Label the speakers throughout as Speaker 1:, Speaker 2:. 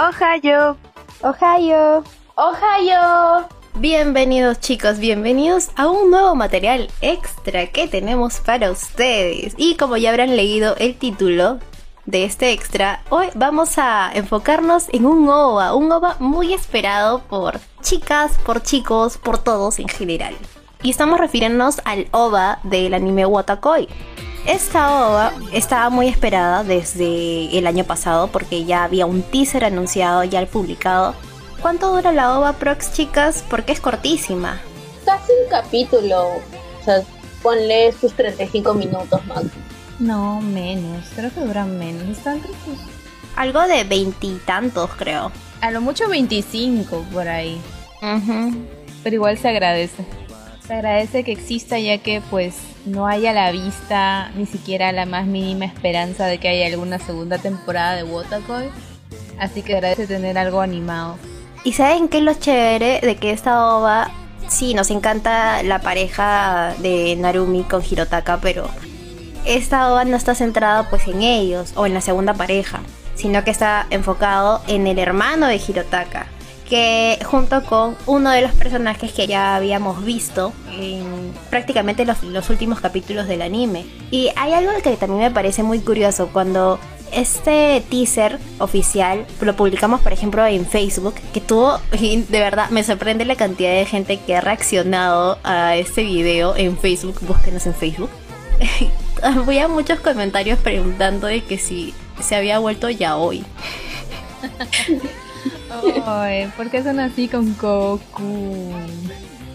Speaker 1: Ohio.
Speaker 2: Ohio.
Speaker 3: Ohio.
Speaker 4: Bienvenidos chicos, bienvenidos a un nuevo material extra que tenemos para ustedes. Y como ya habrán leído el título de este extra, hoy vamos a enfocarnos en un OVA, un OVA muy esperado por chicas, por chicos, por todos en general. Y estamos refiriéndonos al OVA del anime Watakoi. Esta ova estaba muy esperada desde el año pasado porque ya había un teaser anunciado, ya publicado. ¿Cuánto dura la ova Prox, chicas? Porque es cortísima.
Speaker 3: Casi un capítulo. O sea, ponle sus 35 minutos más.
Speaker 2: No, menos. Creo que duran menos. Están
Speaker 4: Algo de veintitantos, creo.
Speaker 2: A lo mucho 25 por ahí. Pero igual se agradece. Se agradece que exista ya que pues no hay a la vista ni siquiera la más mínima esperanza de que haya alguna segunda temporada de Wotakoi. Así que agradece tener algo animado.
Speaker 4: ¿Y saben qué es lo chévere de que esta ova, sí, nos encanta la pareja de Narumi con Hirotaka, pero esta ova no está centrada pues en ellos o en la segunda pareja, sino que está enfocado en el hermano de Hirotaka, que junto con uno de los personajes que ya habíamos visto en prácticamente los, últimos capítulos del anime. Y hay algo que también me parece muy curioso cuando este teaser oficial lo publicamos por ejemplo en Facebook que tuvo de verdad me sorprende la cantidad de gente que ha reaccionado a este video en Facebook. Búsquenos en Facebook. Había muchos comentarios preguntando de que si se había vuelto ya hoy
Speaker 2: Ay, ¿por qué son así con Goku?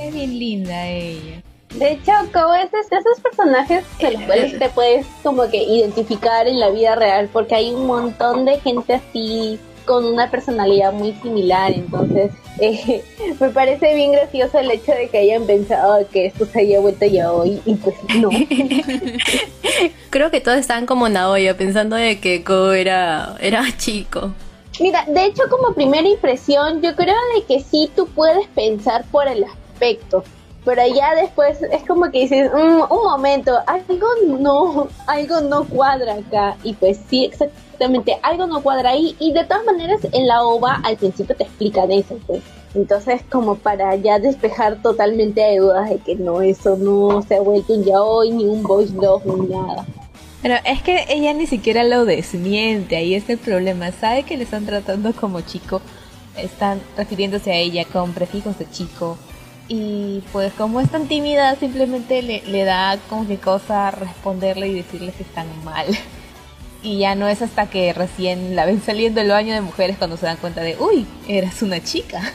Speaker 2: Es bien linda ella.
Speaker 3: De hecho, como es de esos personajes que los cuales te puedes como que identificar en la vida real, porque hay un montón de gente así con una personalidad muy similar, entonces eh, me parece bien gracioso el hecho de que hayan pensado que esto se haya vuelto ya hoy y pues no.
Speaker 4: Creo que todos estaban como Naoya pensando de que Ko era, era chico.
Speaker 3: Mira, de hecho como primera impresión yo creo de que sí tú puedes pensar por el aspecto, pero ya después es como que dices, mm, un momento, algo no, algo no cuadra acá y pues sí, exactamente, algo no cuadra ahí y de todas maneras en la ova al principio te explican eso, pues. Entonces, como para ya despejar totalmente de dudas de que no, eso no se ha vuelto un yaoi, ni un voice love, ni nada.
Speaker 2: Pero es que ella ni siquiera lo desmiente, ahí es el problema. Sabe que le están tratando como chico, están refiriéndose a ella con prefijos de chico. Y pues como es tan tímida, simplemente le, le da como que cosa responderle y decirle que están mal. Y ya no es hasta que recién la ven saliendo el baño de mujeres cuando se dan cuenta de, uy, eras una chica.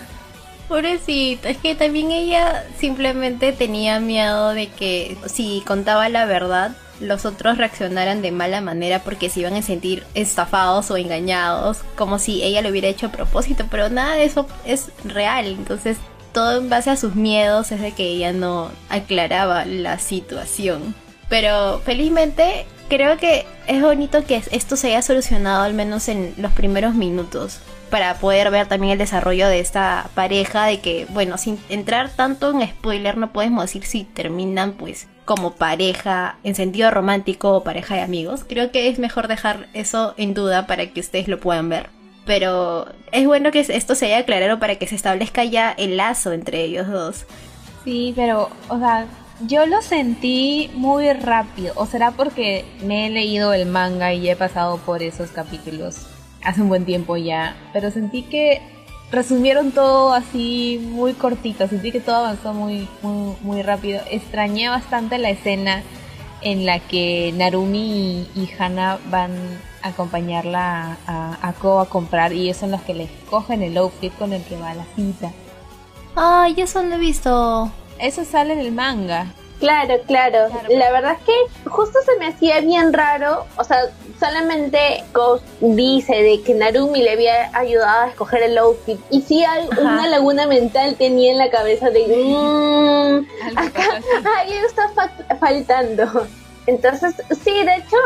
Speaker 4: Pobrecita, es que también ella simplemente tenía miedo de que si contaba la verdad, los otros reaccionaran de mala manera porque se iban a sentir estafados o engañados, como si ella lo hubiera hecho a propósito, pero nada de eso es real, entonces todo en base a sus miedos es de que ella no aclaraba la situación. Pero felizmente creo que es bonito que esto se haya solucionado al menos en los primeros minutos para poder ver también el desarrollo de esta pareja de que bueno sin entrar tanto en spoiler no podemos decir si terminan pues como pareja en sentido romántico o pareja de amigos. Creo que es mejor dejar eso en duda para que ustedes lo puedan ver. Pero es bueno que esto se haya aclarado para que se establezca ya el lazo entre ellos dos.
Speaker 2: Sí, pero, o sea, yo lo sentí muy rápido. O será porque me he leído el manga y he pasado por esos capítulos hace un buen tiempo ya. Pero sentí que resumieron todo así muy cortito, sentí que todo avanzó muy, muy, muy rápido. Extrañé bastante la escena en la que Narumi y, Hana van a acompañarla a, a, Ko a comprar y ellos son los que le cogen el outfit con el que va a la cita.
Speaker 4: Ay, eso no he visto.
Speaker 2: Eso sale en el manga.
Speaker 3: Claro, claro, La verdad es que justo se me hacía bien raro. O sea, solamente Ghost dice de que Narumi le había ayudado a escoger el outfit. Y sí, hay una laguna mental tenía en la cabeza de. Mmm, acá alguien está faltando. Entonces, sí, de hecho,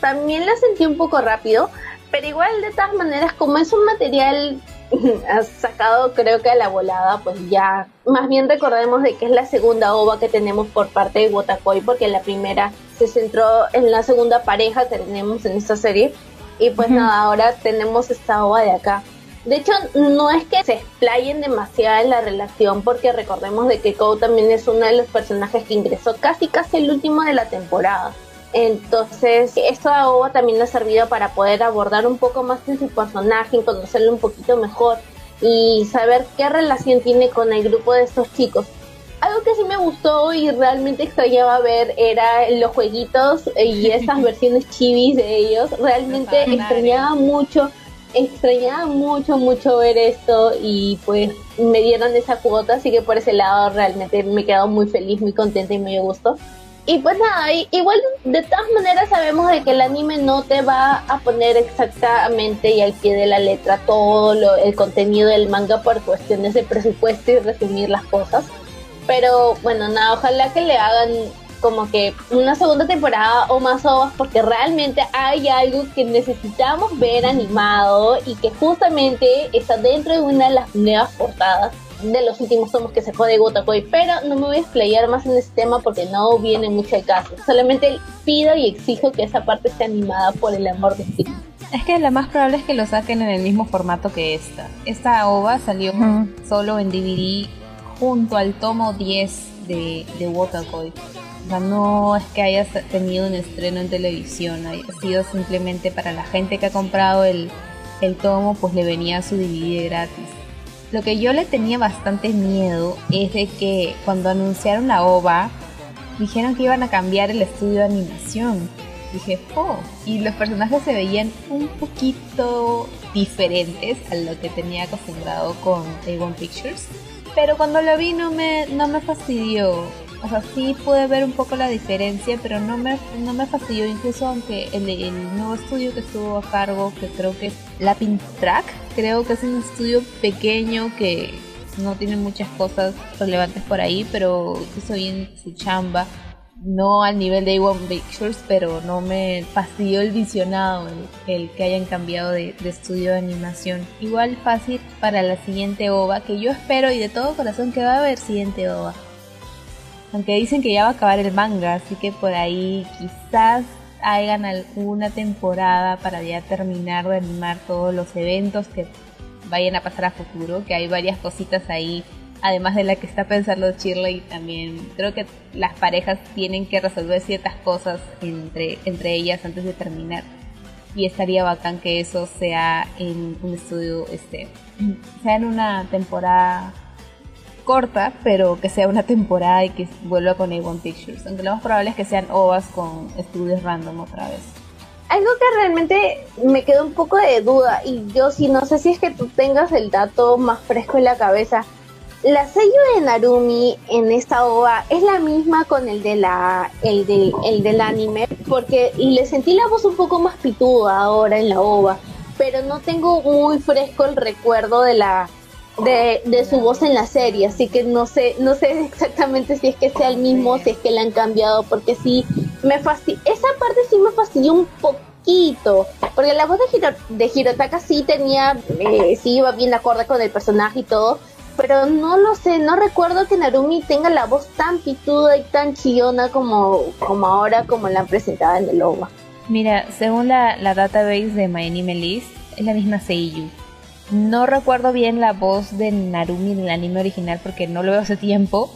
Speaker 3: también la sentí un poco rápido. Pero igual, de todas maneras, como es un material has sacado creo que a la volada, pues ya, más bien recordemos de que es la segunda ova que tenemos por parte de Wotakoi, porque la primera se centró en la segunda pareja que tenemos en esta serie, y pues nada, ahora tenemos esta ova de acá. De hecho, no es que se explayen demasiado en la relación, porque recordemos de que Kou también es uno de los personajes que ingresó casi casi el último de la temporada. Entonces, esta OVA también ha servido para poder abordar un poco más en su personaje, conocerlo un poquito mejor y saber qué relación tiene con el grupo de estos chicos. Algo que sí me gustó y realmente extrañaba ver era los jueguitos y esas versiones chivis de ellos. Realmente extrañaba mucho, extrañaba mucho, mucho ver esto y pues me dieron esa cuota, así que por ese lado realmente me he quedado muy feliz, muy contenta y muy a gusto. Y pues nada, igual de todas maneras sabemos de que el anime no te va a poner exactamente y al pie de la letra todo lo, el contenido del manga por cuestiones de presupuesto y resumir las cosas. Pero bueno, nada, ojalá que le hagan como que una segunda temporada o más ovas porque realmente hay algo que necesitamos ver animado y que justamente está dentro de una de las nuevas portadas de los últimos tomos que se de Gotakoi, pero no me voy a explayar más en este tema porque no viene mucho el caso. Solamente pido y exijo que esa parte esté animada por el amor de Steve.
Speaker 2: Es que lo más probable es que lo saquen en el mismo formato que esta. Esta OVA salió solo en DVD junto al tomo 10 de, de Wotakoi. O sea, no es que haya tenido un estreno en televisión, ha sido simplemente para la gente que ha comprado el, el tomo, pues le venía su DVD gratis. Lo que yo le tenía bastante miedo es de que cuando anunciaron la OVA, dijeron que iban a cambiar el estudio de animación. Dije, oh, y los personajes se veían un poquito diferentes a lo que tenía acostumbrado con A1 Pictures. Pero cuando lo vi no me, no me fastidió. O sea, sí pude ver un poco la diferencia, pero no me, no me fastidió. Incluso aunque el, nuevo estudio que estuvo a cargo, que creo que es Lapin Track, creo que es un estudio pequeño que no tiene muchas cosas relevantes por ahí, pero hizo bien su chamba. No al nivel de A1 Pictures, pero no me fastidió el visionado, el, que hayan cambiado de, de, estudio de animación. Igual fácil para la siguiente OVA, que yo espero y de todo corazón que va a haber siguiente OVA. Aunque dicen que ya va a acabar el manga, así que por ahí quizás hagan alguna temporada para ya terminar de animar todos los eventos que vayan a pasar a futuro, que hay varias cositas ahí, además de la que está pensando Shirley también. Creo que las parejas tienen que resolver ciertas cosas entre, entre ellas antes de terminar. Y estaría bacán que eso sea en un estudio, este, sea en una temporada corta, pero que sea una temporada y que vuelva con A1 Pictures. Aunque lo más probable es que sean OVAs con estudios random otra vez.
Speaker 3: Algo que realmente me quedó un poco de duda, y yo sí no sé si es que tú tengas el dato más fresco en la cabeza. La sello de Narumi en esta OVA es la misma con el de la el del, el del anime, porque le sentí la voz un poco más pituda ahora en la OVA, pero no tengo muy fresco el recuerdo de la de, su voz en la serie, así que no sé, no sé exactamente si es que sea el mismo, si es que le han cambiado, porque sí me fastidió, esa parte sí me fastidió un poquito, porque la voz de, de Hirotaka sí tenía, eh, sí iba bien acorde con el personaje y todo, pero no lo sé, no recuerdo que Narumi tenga la voz tan pituda y tan chillona como, como ahora, como la han presentado en el OVA.
Speaker 2: Mira, según la, la database de My Anime es la misma Seiyu no recuerdo bien la voz de Narumi en el anime original porque no lo veo hace tiempo,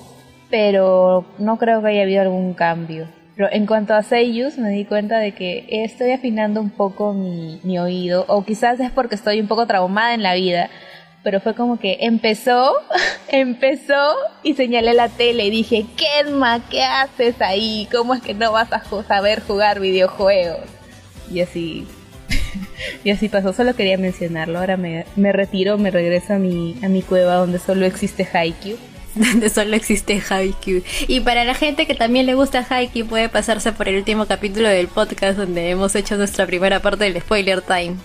Speaker 2: pero no creo que haya habido algún cambio. Pero en cuanto a Seiyus, me di cuenta de que estoy afinando un poco mi, mi oído, o quizás es porque estoy un poco traumada en la vida, pero fue como que empezó, empezó y señalé la tele y dije, Kenma, ¿qué haces ahí? ¿Cómo es que no vas a saber jugar videojuegos? Y así, y así pasó, solo quería mencionarlo. Ahora me, retiro, me regreso a mi, a mi cueva donde solo existe Haikyuu.
Speaker 4: donde solo existe Haikyuu. Y para la gente que también le gusta Haikyuu puede pasarse por el último capítulo del podcast donde hemos hecho nuestra primera parte del spoiler time.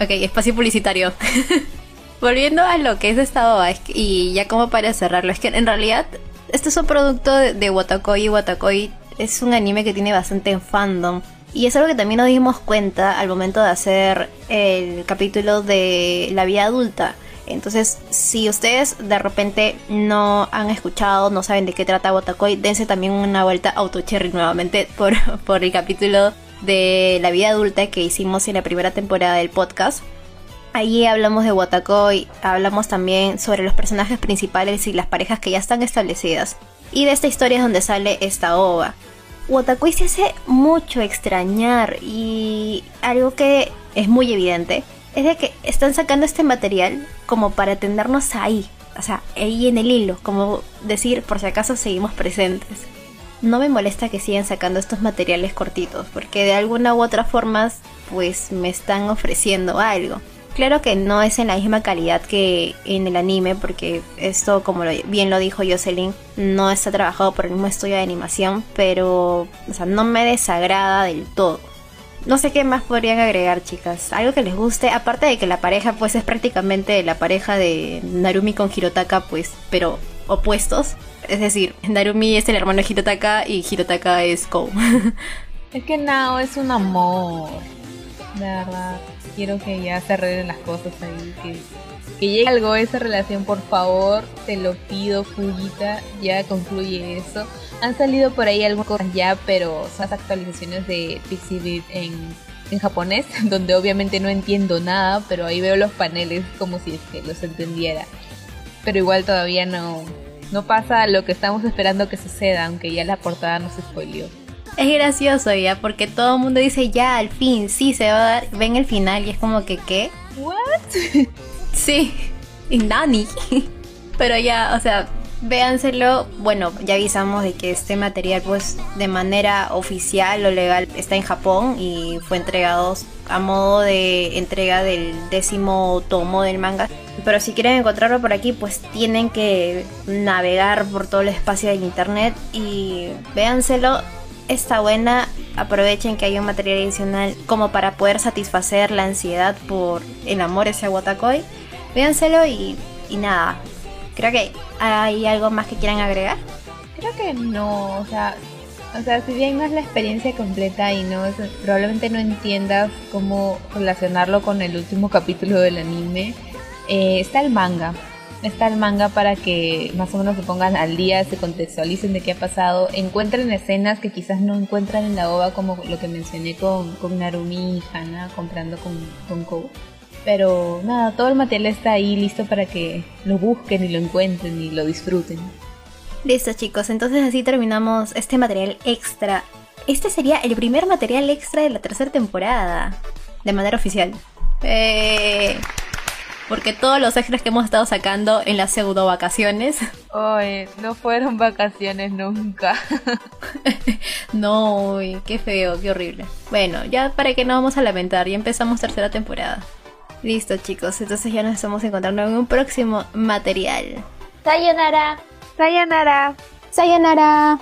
Speaker 4: Ok, espacio publicitario. Volviendo a lo que es esta OVA, y ya como para cerrarlo, es que en realidad este es un producto de, de Watakoi Watakoi es un anime que tiene bastante fandom. Y es algo que también nos dimos cuenta al momento de hacer el capítulo de la vida adulta. Entonces, si ustedes de repente no han escuchado, no saben de qué trata Botacoy, dense también una vuelta a Autocherry nuevamente por, por el capítulo de la vida adulta que hicimos en la primera temporada del podcast. Allí hablamos de Watakoi, hablamos también sobre los personajes principales y las parejas que ya están establecidas. Y de esta historia es donde sale esta ova. Watakoi se hace mucho extrañar y algo que es muy evidente es de que están sacando este material como para tenernos ahí, o sea, ahí en el hilo, como decir por si acaso seguimos presentes. No me molesta que sigan sacando estos materiales cortitos, porque de alguna u otra forma pues me están ofreciendo algo. Claro que no es en la misma calidad que en el anime, porque esto, como bien lo dijo Jocelyn, no está trabajado por el mismo estudio de animación, pero o sea, no me desagrada del todo. No sé qué más podrían agregar, chicas. Algo que les guste, aparte de que la pareja, pues es prácticamente la pareja de Narumi con Hirotaka, pues, pero opuestos. Es decir, Narumi es el hermano de Hirotaka y Hirotaka es Kou.
Speaker 2: es que Nao es un amor. De verdad. Quiero que ya se arreglen las cosas ahí. Que, llegue algo a esa relación, por favor. Te lo pido, Fujita. Ya concluye eso. Han salido por ahí algunas cosas ya, pero son las actualizaciones de Pixie en, en japonés, donde obviamente no entiendo nada, pero ahí veo los paneles como si es que los entendiera. Pero igual todavía no, no pasa lo que estamos esperando que suceda, aunque ya la portada nos spoileó.
Speaker 4: Es gracioso ya, porque todo el mundo dice ya, al fin, sí, se va a dar, ven el final y es como que, ¿qué?
Speaker 2: ¿What?
Speaker 4: sí, y Nani. Pero ya, o sea, véanselo. Bueno, ya avisamos de que este material, pues, de manera oficial o legal está en Japón y fue entregado a modo de entrega del décimo tomo del manga. Pero si quieren encontrarlo por aquí, pues tienen que navegar por todo el espacio de internet y véanselo. Está buena, aprovechen que hay un material adicional como para poder satisfacer la ansiedad por el amor ese Watakoi. Véanselo y, y nada, Creo que hay algo más que quieran agregar.
Speaker 2: Creo que no, o sea, o sea, si bien no es la experiencia completa y no probablemente no entiendas cómo relacionarlo con el último capítulo del anime, eh, está el manga. Está el manga para que más o menos se pongan al día, se contextualicen de qué ha pasado, encuentren escenas que quizás no encuentran en la OVA, como lo que mencioné con, con Narumi y Hana comprando con, con Kou. Pero nada, todo el material está ahí listo para que lo busquen y lo encuentren y lo disfruten.
Speaker 4: Listo chicos, entonces así terminamos este material extra. Este sería el primer material extra de la tercera temporada, de manera oficial. Eh, porque todos los extras que hemos estado sacando en las pseudo vacaciones.
Speaker 2: Ay, no fueron vacaciones nunca.
Speaker 4: no, qué feo, qué horrible. Bueno, ya para que no vamos a lamentar, ya empezamos tercera temporada. Listo, chicos. Entonces ya nos estamos encontrando en un próximo material.
Speaker 3: Sayonara.
Speaker 2: Sayonara.
Speaker 4: Sayonara.